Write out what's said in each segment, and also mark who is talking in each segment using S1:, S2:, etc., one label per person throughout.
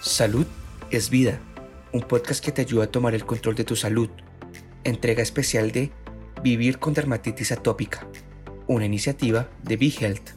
S1: Salud es vida, un podcast que te ayuda a tomar el control de tu salud. Entrega especial de Vivir con dermatitis atópica, una iniciativa de BeHealth.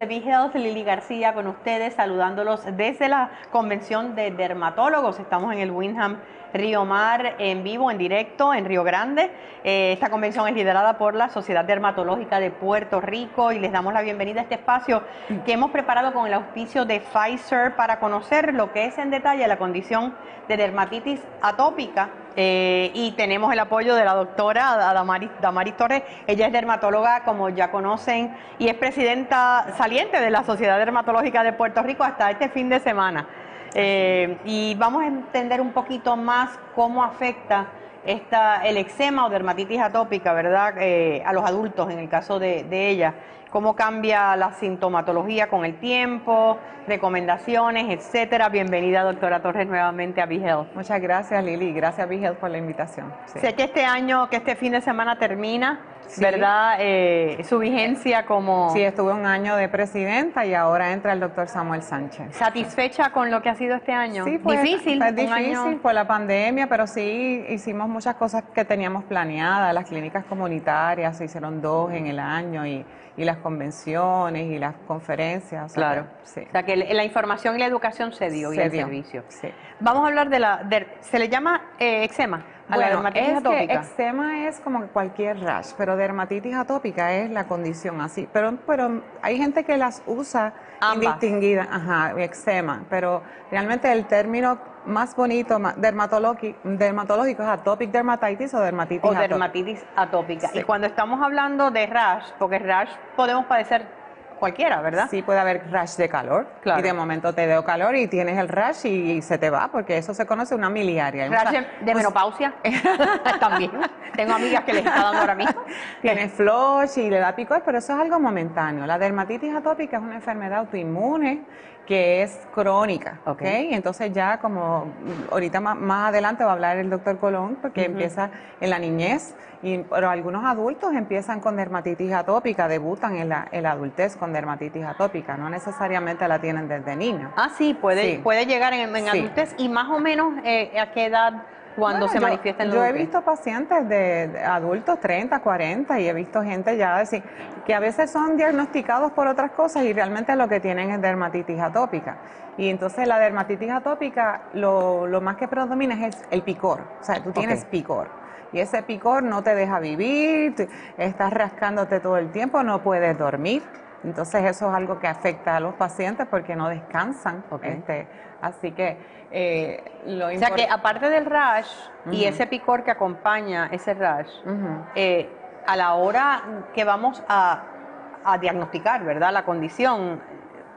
S2: BeHealth, Lili García con ustedes, saludándolos desde la convención de dermatólogos. Estamos en el Winham Río Mar en vivo, en directo, en Río Grande. Eh, esta convención es liderada por la Sociedad Dermatológica de Puerto Rico y les damos la bienvenida a este espacio que hemos preparado con el auspicio de Pfizer para conocer lo que es en detalle la condición de dermatitis atópica. Eh, y tenemos el apoyo de la doctora Damaris, Damaris Torres. Ella es dermatóloga, como ya conocen, y es presidenta saliente de la Sociedad Dermatológica de Puerto Rico hasta este fin de semana. Eh, y vamos a entender un poquito más cómo afecta esta, el eczema o dermatitis atópica, ¿verdad? Eh, a los adultos, en el caso de, de ella. Cómo cambia la sintomatología con el tiempo, recomendaciones, etcétera. Bienvenida, doctora Torres, nuevamente a BeHealth.
S3: Muchas gracias, Lili. Gracias, BeHealth, por la invitación.
S2: Sé que este año, que este fin de semana termina, ¿verdad? Eh, su vigencia como...
S3: Sí, estuve un año de presidenta y ahora entra el doctor Samuel Sánchez.
S2: ¿Satisfecha con lo que ha sido este año?
S3: Sí, fue difícil. Fue difícil por la pandemia, pero sí hicimos muchas cosas que teníamos planeadas. Las clínicas comunitarias, se hicieron dos en el año y, y las convenciones y las conferencias.
S2: claro. sí. O sea, que la información y la educación se dio y el servicio. Sí. Vamos a hablar de la... ¿Se le llama eh, eczema?
S3: A la dermatitis atópica. eczema es como cualquier rash, pero dermatitis atópica es la condición así. Pero, pero hay gente que las usa indistinguida, ajá, eczema, pero realmente el término más bonito dermatológico, es atopic dermatitis o dermatitis
S2: o dermatitis atópica. Y cuando estamos hablando de rash, porque rash podemos padecer cualquiera, ¿verdad?
S3: Sí, puede haber rash de calor. Claro. Y de momento te dio calor y tienes el rash y, se te va, porque eso se conoce una miliaria.
S2: ¿Rash de menopausia? También. Tengo amigas que les está dando ahora mismo.
S3: Tienes flush y le da picor, pero eso es algo momentáneo. La dermatitis atópica es una enfermedad autoinmune que es crónica, ¿ok? Entonces ya como ahorita más, adelante va a hablar el doctor Colón, porque empieza en la niñez, y, pero algunos adultos empiezan con dermatitis atópica, debutan en la, adultez con dermatitis atópica, no necesariamente la tienen desde niños.
S2: Ah, sí, puede, puede llegar en, adultez y más o menos eh, a qué edad cuando se manifiesta
S3: Yo he visto pacientes de, adultos 30, 40 y he visto gente ya decir que a veces son diagnosticados por otras cosas y realmente lo que tienen es dermatitis atópica. Y entonces la dermatitis atópica lo, lo más que predomina es el, picor, o sea, tú tienes picor. Y ese picor no te deja vivir, estás rascándote todo el tiempo, no puedes dormir. Entonces eso es algo que afecta a los pacientes porque no descansan. Este, así que
S2: eh, lo O sea que aparte del rash y ese picor que acompaña ese rash, eh, a la hora que vamos a, diagnosticar, ¿verdad? La condición,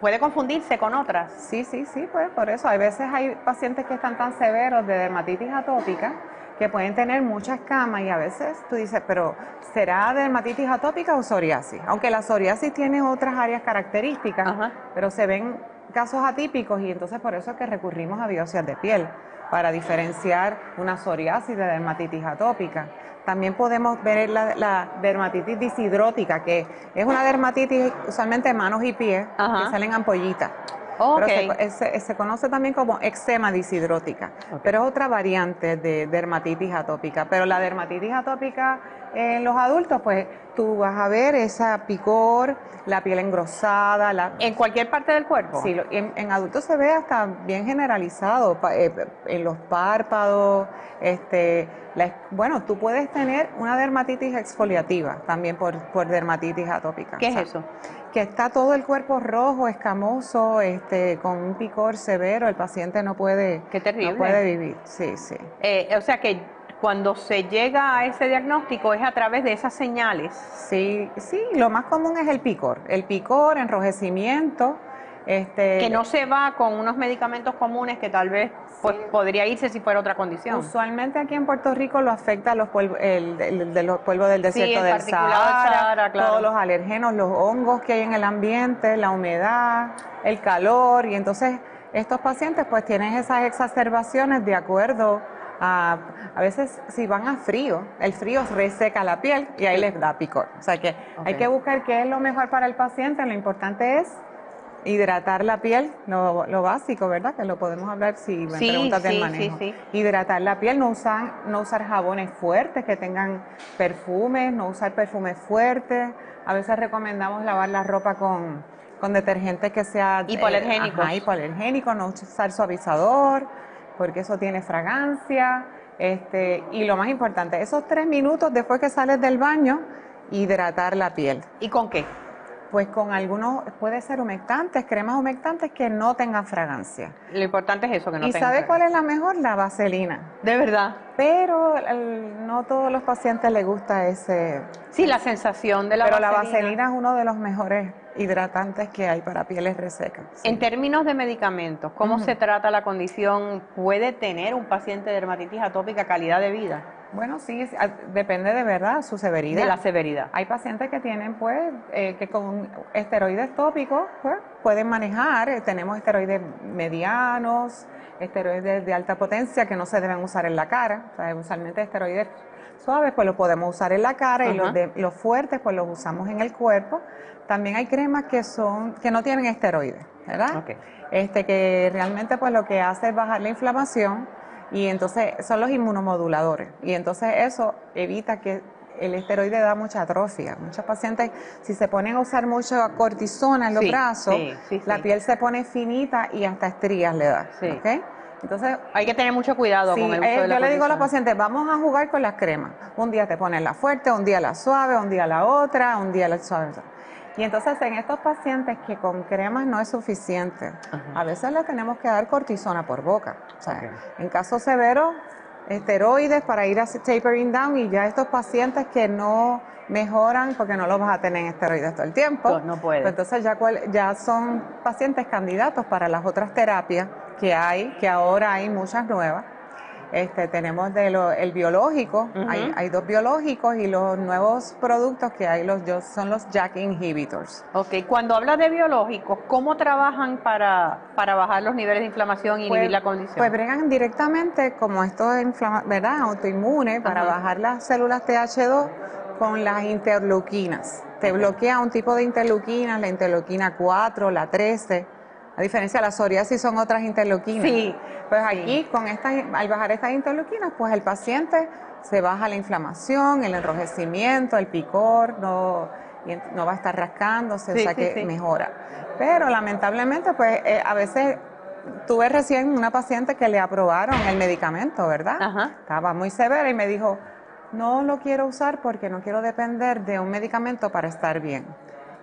S2: ¿puede confundirse con otras?
S3: Sí, sí, sí, pues por eso. Hay veces hay pacientes que están tan severos de dermatitis atópica que pueden tener muchas camas y a veces tú dices, pero ¿será dermatitis atópica o psoriasis? Aunque la psoriasis tiene otras áreas características, pero se ven casos atípicos y entonces por eso es que recurrimos a biopsias de piel para diferenciar una psoriasis de dermatitis atópica. También podemos ver la, dermatitis disidrótica, que es una dermatitis usualmente de manos y pies, que salen ampollitas. Pero se, conoce también como eczema disidrótica, pero es otra variante de dermatitis atópica. Pero la dermatitis atópica en los adultos, pues tú vas a ver esa picor, la piel engrosada. La...
S2: ¿En cualquier parte del cuerpo?
S3: Sí, en, adultos se ve hasta bien generalizado, eh, en los párpados, este, bueno, tú puedes tener una dermatitis exfoliativa también por, por dermatitis atópica.
S2: ¿Qué es eso?
S3: que está todo el cuerpo rojo, escamoso, este, con un picor severo, el paciente no puede,
S2: Qué terrible.
S3: No puede vivir. Sí, sí.
S2: Eh, o sea que cuando se llega a ese diagnóstico es a través de esas señales.
S3: Sí, sí, lo más común es el picor, el picor, enrojecimiento, este,
S2: que no se va con unos medicamentos comunes que tal vez pues, podría irse si fuera otra condición.
S3: Usualmente aquí en Puerto Rico lo afecta los polvos, el, los polvos del desierto del Sahara, todos los alergenos, los hongos que hay en el ambiente, la humedad, el calor y entonces estos pacientes pues tienen esas exacerbaciones de acuerdo a, a veces si van a frío, el frío reseca la piel y ahí les da picor. O sea que hay que buscar qué es lo mejor para el paciente, lo importante es Hidratar la piel, lo, básico, ¿verdad? Que lo podemos hablar si me preguntas del manejo. Sí, sí. Hidratar la piel, no, usar, no usar jabones fuertes que tengan perfumes, no usar perfumes fuertes. A veces recomendamos lavar la ropa con, con detergente que sea...
S2: Hipoalergénico.
S3: Eh, hipoalergénico, no usar suavizador, porque eso tiene fragancia. Este, y lo más importante, esos tres minutos después que sales del baño, hidratar la piel.
S2: ¿Y con qué?
S3: Pues con algunos, puede ser humectantes, cremas humectantes que no tengan fragancia.
S2: Lo importante es eso, que no
S3: ¿Y
S2: tengan
S3: ¿Y sabe cuál es la mejor? La vaselina.
S2: De verdad.
S3: Pero no todos los pacientes les gusta ese...
S2: Sí, la sensación de la
S3: Pero
S2: vaselina.
S3: la vaselina es uno de los mejores hidratantes que hay para pieles resecas.
S2: En términos de medicamentos, ¿cómo se trata la condición? ¿Puede tener un paciente de dermatitis atópica calidad de vida?
S3: Bueno, sí, depende de verdad su severidad.
S2: De la severidad.
S3: Hay pacientes que tienen, pues, eh, que con esteroides tópicos, pues, pueden manejar. Eh, tenemos esteroides medianos, esteroides de alta potencia que no se deben usar en la cara. O sea, usualmente esteroides suaves, pues los podemos usar en la cara y los, de, los fuertes, pues los usamos en el cuerpo. También hay cremas que son que no tienen esteroides, ¿verdad? Este que realmente pues lo que hace es bajar la inflamación y entonces son los inmunomoduladores y entonces eso evita que el esteroide da mucha atrofia. Muchos pacientes, si se ponen a usar mucho cortisona en los brazos, la piel se pone finita y hasta estrías le da.
S2: Entonces, hay que tener mucho cuidado con el uso eh,
S3: de
S2: la
S3: Yo le digo a los pacientes, vamos a jugar con las cremas. Un día te pones la fuerte, un día la suave, un día la otra, un día la suave. Y entonces en estos pacientes que con cremas no es suficiente, a veces le tenemos que dar cortisona por boca. O sea, en casos severos, esteroides para ir a tapering down y ya estos pacientes que no mejoran porque no los vas a tener en esteroides todo el tiempo.
S2: No, puede.
S3: Pues entonces ya, ya son pacientes candidatos para las otras terapias que hay, que ahora hay muchas nuevas este, tenemos de lo, el biológico, hay, hay, dos biológicos y los nuevos productos que hay los, son los JAK inhibitors.
S2: Ok, cuando habla de biológicos, ¿cómo trabajan para, para bajar los niveles de inflamación y inhibir pues, la condición?
S3: Pues bregan directamente como esto es ¿verdad? autoinmune para bajar las células TH2 con las interleuquinas. Te bloquea un tipo de interleuquinas, la interleuquina 4, la 13 a diferencia de la psoriasis son otras interleuquinas.
S2: Sí.
S3: Pues aquí, con estas, al bajar estas interleuquinas, pues el paciente se baja la inflamación, el enrojecimiento, el picor, no, no va a estar rascándose, o sea que mejora. Pero lamentablemente, pues eh, a veces tuve recién una paciente que le aprobaron el medicamento, ¿verdad? Ajá. Estaba muy severa y me dijo, no lo quiero usar porque no quiero depender de un medicamento para estar bien.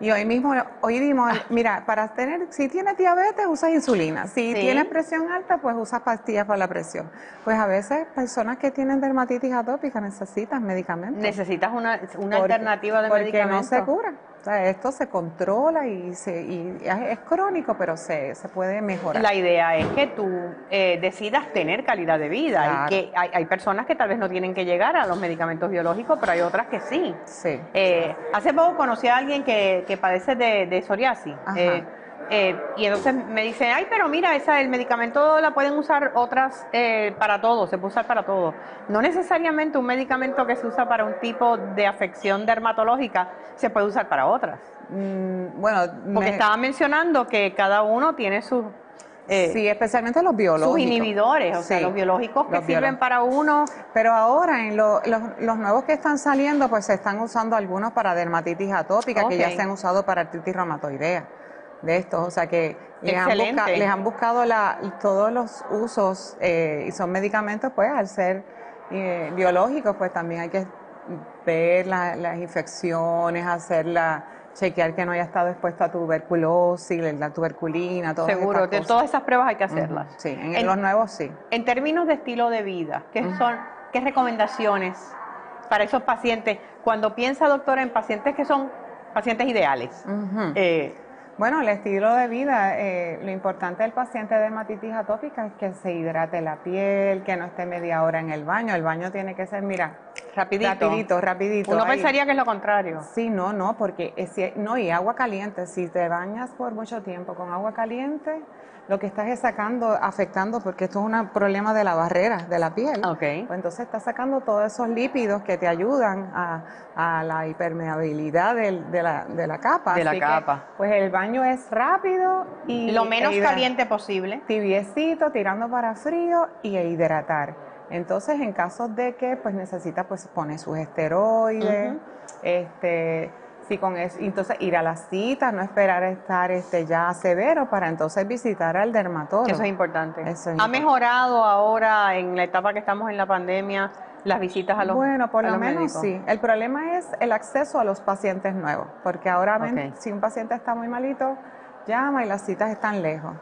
S3: Y hoy mismo, hoy dimos, mira, para tener, si tienes diabetes, usas insulina. Si tienes presión alta, pues usas pastillas para la presión. Pues a veces personas que tienen dermatitis atópica necesitan medicamentos.
S2: Necesitas una, una alternativa de
S3: porque no se cura. O sea, esto se controla y, se, y es crónico, pero se, se puede mejorar.
S2: La idea es que tú eh, decidas tener calidad de vida. Y que hay, hay, personas que tal vez no tienen que llegar a los medicamentos biológicos, pero hay otras que sí.
S3: Sí.
S2: Eh, hace poco conocí a alguien que, que padece de, de psoriasis. Eh, eh, y entonces me dicen, ay, pero mira, esa, el medicamento la pueden usar otras eh, para todo, se puede usar para todo. No necesariamente un medicamento que se usa para un tipo de afección dermatológica se puede usar para otras.
S3: Mm, bueno,
S2: porque estaba mencionando que cada uno tiene sus
S3: eh, sí, especialmente los biológicos.
S2: Sus inhibidores, o sea, los biológicos que sirven para uno.
S3: Pero ahora, en los, los, nuevos que están saliendo, pues se están usando algunos para dermatitis atópica, que ya se han usado para artritis reumatoidea de estos, o sea que les han, les han, buscado la, todos los usos eh, y son medicamentos, pues al ser eh, biológicos, pues también hay que ver las infecciones, hacerla, chequear que no haya estado expuesto a tuberculosis, la tuberculina, todo
S2: Seguro, de todas esas pruebas hay que hacerlas.
S3: Sí, en, los nuevos sí.
S2: En términos de estilo de vida, ¿qué son, qué recomendaciones para esos pacientes? Cuando piensa, doctora, en pacientes que son pacientes ideales,
S3: bueno, el estilo de vida, eh, lo importante del paciente de dermatitis atópica es que se hidrate la piel, que no esté media hora en el baño. El baño tiene que ser, mira,
S2: Rapidito.
S3: Rapidito, rapidito.
S2: Uno pensaría que es lo contrario.
S3: Sí, no, no, porque es, no, y agua caliente, si te bañas por mucho tiempo con agua caliente, lo que estás es sacando, afectando, porque esto es un problema de la barrera de la piel.
S2: Ok.
S3: Pues entonces estás sacando todos esos lípidos que te ayudan a, a la hipermeabilidad de, la, de la capa.
S2: De la
S3: Así que,
S2: capa.
S3: pues el baño es rápido y
S2: Lo menos
S3: e
S2: caliente posible.
S3: tibiecito, tirando para frío y e hidratar. Entonces, en caso de que pues necesita, pues pone sus esteroides, este, si con eso, entonces ir a la cita, no esperar a estar este ya severo para entonces visitar al dermatólogo.
S2: Eso es importante.
S3: Eso es
S2: ¿Ha
S3: importante.
S2: mejorado ahora en la etapa que estamos en la pandemia las visitas a los
S3: Bueno, por lo menos
S2: médicos?
S3: sí. El problema es el acceso a los pacientes nuevos, porque ahora si un paciente está muy malito, llama y las citas están lejos.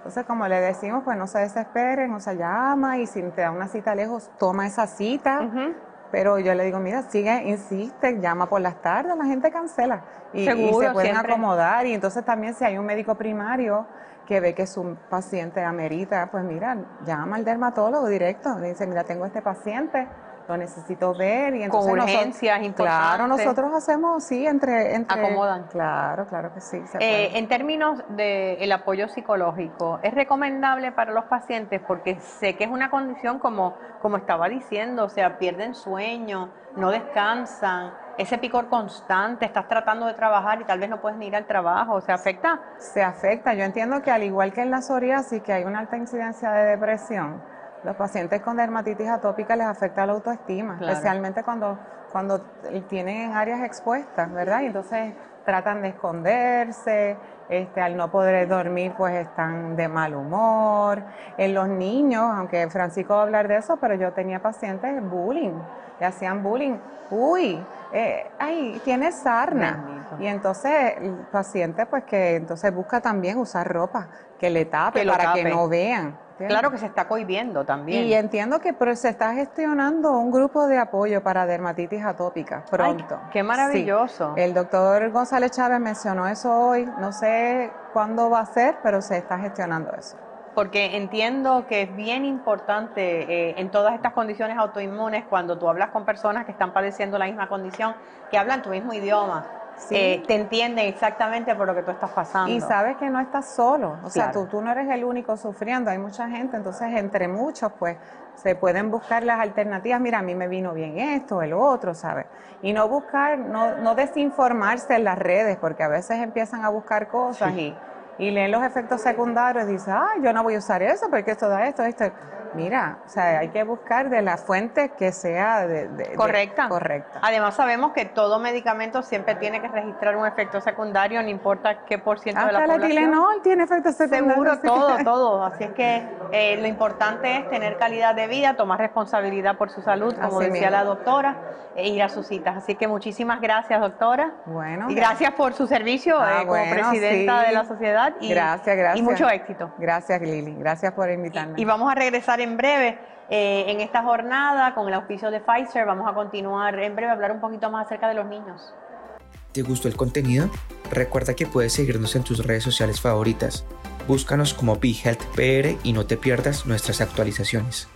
S3: Entonces, como le decimos, pues no se desesperen, o sea, llama y si te da una cita lejos, toma esa cita.
S2: Ujú.
S3: Pero yo le digo, mira, sigue, insiste, llama por las tardes, la gente cancela. Y, y
S2: Seguro,
S3: se pueden
S2: siempre.
S3: acomodar. Y entonces también si hay un médico primario que ve que su paciente amerita, pues mira, llama al dermatólogo directo. Le dice, mira, tengo este paciente, lo necesito ver. Y entonces
S2: urgencias.
S3: Claro, nosotros hacemos, sí, entre... entre
S2: Acomodan.
S3: Claro, claro que sí. se
S2: Eh, en términos del apoyo psicológico, ¿es recomendable para los pacientes? Porque sé que es una condición como, como estaba diciendo, o sea, pierden sueño, no descansan, ese picor constante, estás tratando de trabajar y tal vez no puedes ni ir al trabajo, o sea, afecta.
S3: Se afecta. Yo entiendo que al igual que en la psoriasis, que hay una alta incidencia de depresión, los pacientes con dermatitis atópica les afecta la autoestima,
S2: Claro.
S3: especialmente cuando, cuando tienen áreas expuestas, ¿verdad? Y entonces tratan de esconderse, este, al no poder dormir pues están de mal humor. En los niños, aunque Francisco va a hablar de eso, pero yo tenía pacientes bullying, le hacían bullying. Uy, eh, ay, tienes sarna.
S2: Bendito.
S3: Y entonces el paciente pues que entonces busca también usar ropa que le tape
S2: Que
S3: para que no vean. ¿Entiendes?
S2: Claro que se está cohibiendo también.
S3: Y entiendo que pero se está gestionando un grupo de apoyo para dermatitis atópica pronto.
S2: Ay, qué maravilloso.
S3: Sí. El doctor González Chávez mencionó eso hoy. No sé cuándo va a ser, pero se está gestionando eso.
S2: Porque entiendo que es bien importante eh, en todas estas condiciones autoinmunes, cuando tú hablas con personas que están padeciendo la misma condición, que hablan tu mismo idioma,
S3: Sí.
S2: eh, te entienden exactamente por lo que tú estás pasando.
S3: Y sabes que no estás solo, o sea,
S2: Claro.
S3: tú, tú no eres el único sufriendo, hay mucha gente, entonces entre muchos, pues se pueden buscar las alternativas, mira, a mí me vino bien esto, el otro, ¿sabes? Y no buscar, no, no desinformarse en las redes, porque a veces empiezan a buscar cosas y, y leen los efectos secundarios y dicen, ah, yo no voy a usar eso porque esto da esto, esto. Mira, o sea, hay que buscar de la fuente que sea de, de- de-
S2: Correcta.
S3: correcta.
S2: Además sabemos que todo medicamento siempre tiene que registrar un efecto secundario, no importa qué por ciento de la
S3: Hasta el
S2: población.
S3: Tilenol tiene efectos secundarios.
S2: Seguro,
S3: sí.
S2: todo, todo. Así es que eh, lo importante es tener calidad de vida, tomar responsabilidad por su salud, como
S3: Así
S2: decía
S3: mismo.
S2: la doctora, e ir a sus citas. Así que muchísimas gracias, doctora.
S3: Bueno.
S2: Y gracias por su servicio
S3: Ah,
S2: eh, como
S3: bueno,
S2: presidenta
S3: sí.
S2: de la sociedad. Y,
S3: Gracias, gracias.
S2: Y mucho éxito.
S3: Gracias, Lili. Gracias por invitarme.
S2: Y vamos a regresar en breve eh, en esta jornada con el auspicio de Pfizer. Vamos a continuar en breve a hablar un poquito más acerca de los niños.
S1: ¿Te gustó el contenido? Recuerda que puedes seguirnos en tus redes sociales favoritas. Búscanos como BeHealthPR y no te pierdas nuestras actualizaciones.